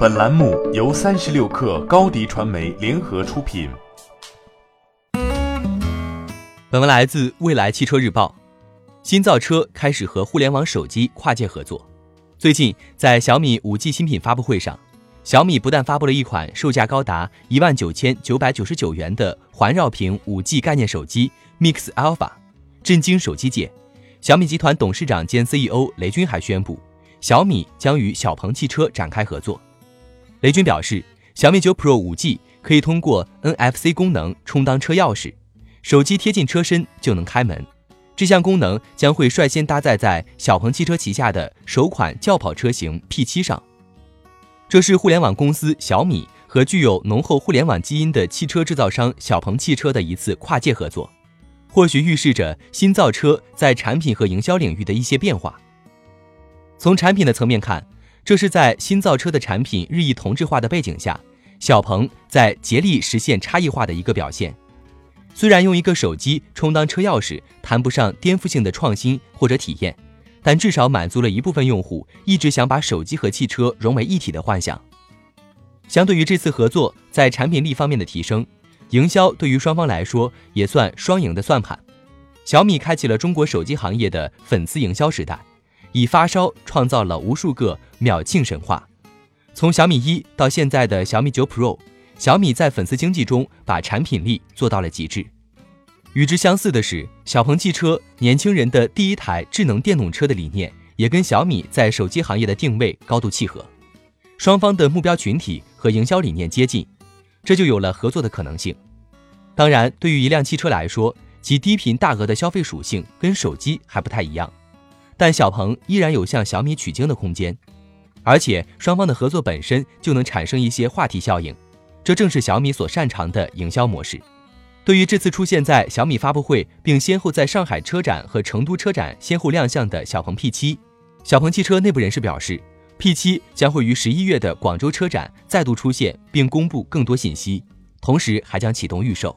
本栏目由三十六氪高低传媒联合出品。本文来自未来汽车日报。新造车开始和互联网手机跨界合作。最近，在小米五 G 新品发布会上，小米不但发布了一款售价高达一万九千九百九十九元的环绕屏五 G 概念手机 Mix Alpha，震惊手机界。小米集团董事长兼 CEO 雷军还宣布，小米将与小鹏汽车展开合作。雷军表示，小米九 Pro 五 G 可以通过 NFC 功能充当车钥匙，手机贴近车身就能开门。这项功能将会率先搭载在小鹏汽车旗下的首款轿跑车型 P7 上。这是互联网公司小米和具有浓厚互联网基因的汽车制造商小鹏汽车的一次跨界合作，或许预示着新造车在产品和营销领域的一些变化。从产品的层面看，这是在新造车的产品日益同质化的背景下，小鹏在竭力实现差异化的一个表现。虽然用一个手机充当车钥匙谈不上颠覆性的创新或者体验，但至少满足了一部分用户一直想把手机和汽车融为一体的幻想。相对于这次合作在产品力方面的提升，营销对于双方来说也算双赢的算盘。小米开启了中国手机行业的粉丝营销时代。以发烧创造了无数个秒庆神话，从小米一到现在的小米九 Pro，小米在粉丝经济中把产品力做到了极致。与之相似的是，小鹏汽车年轻人的第一台智能电动车的理念，也跟小米在手机行业的定位高度契合，双方的目标群体和营销理念接近，这就有了合作的可能性。当然，对于一辆汽车来说，其低频大额的消费属性跟手机还不太一样。但小鹏依然有向小米取经的空间，而且双方的合作本身就能产生一些话题效应，这正是小米所擅长的营销模式。对于这次出现在小米发布会，并先后在上海车展和成都车展先后亮相的小鹏 P7，小鹏汽车内部人士表示，P7 将会于十一月的广州车展再度出现，并公布更多信息，同时还将启动预售。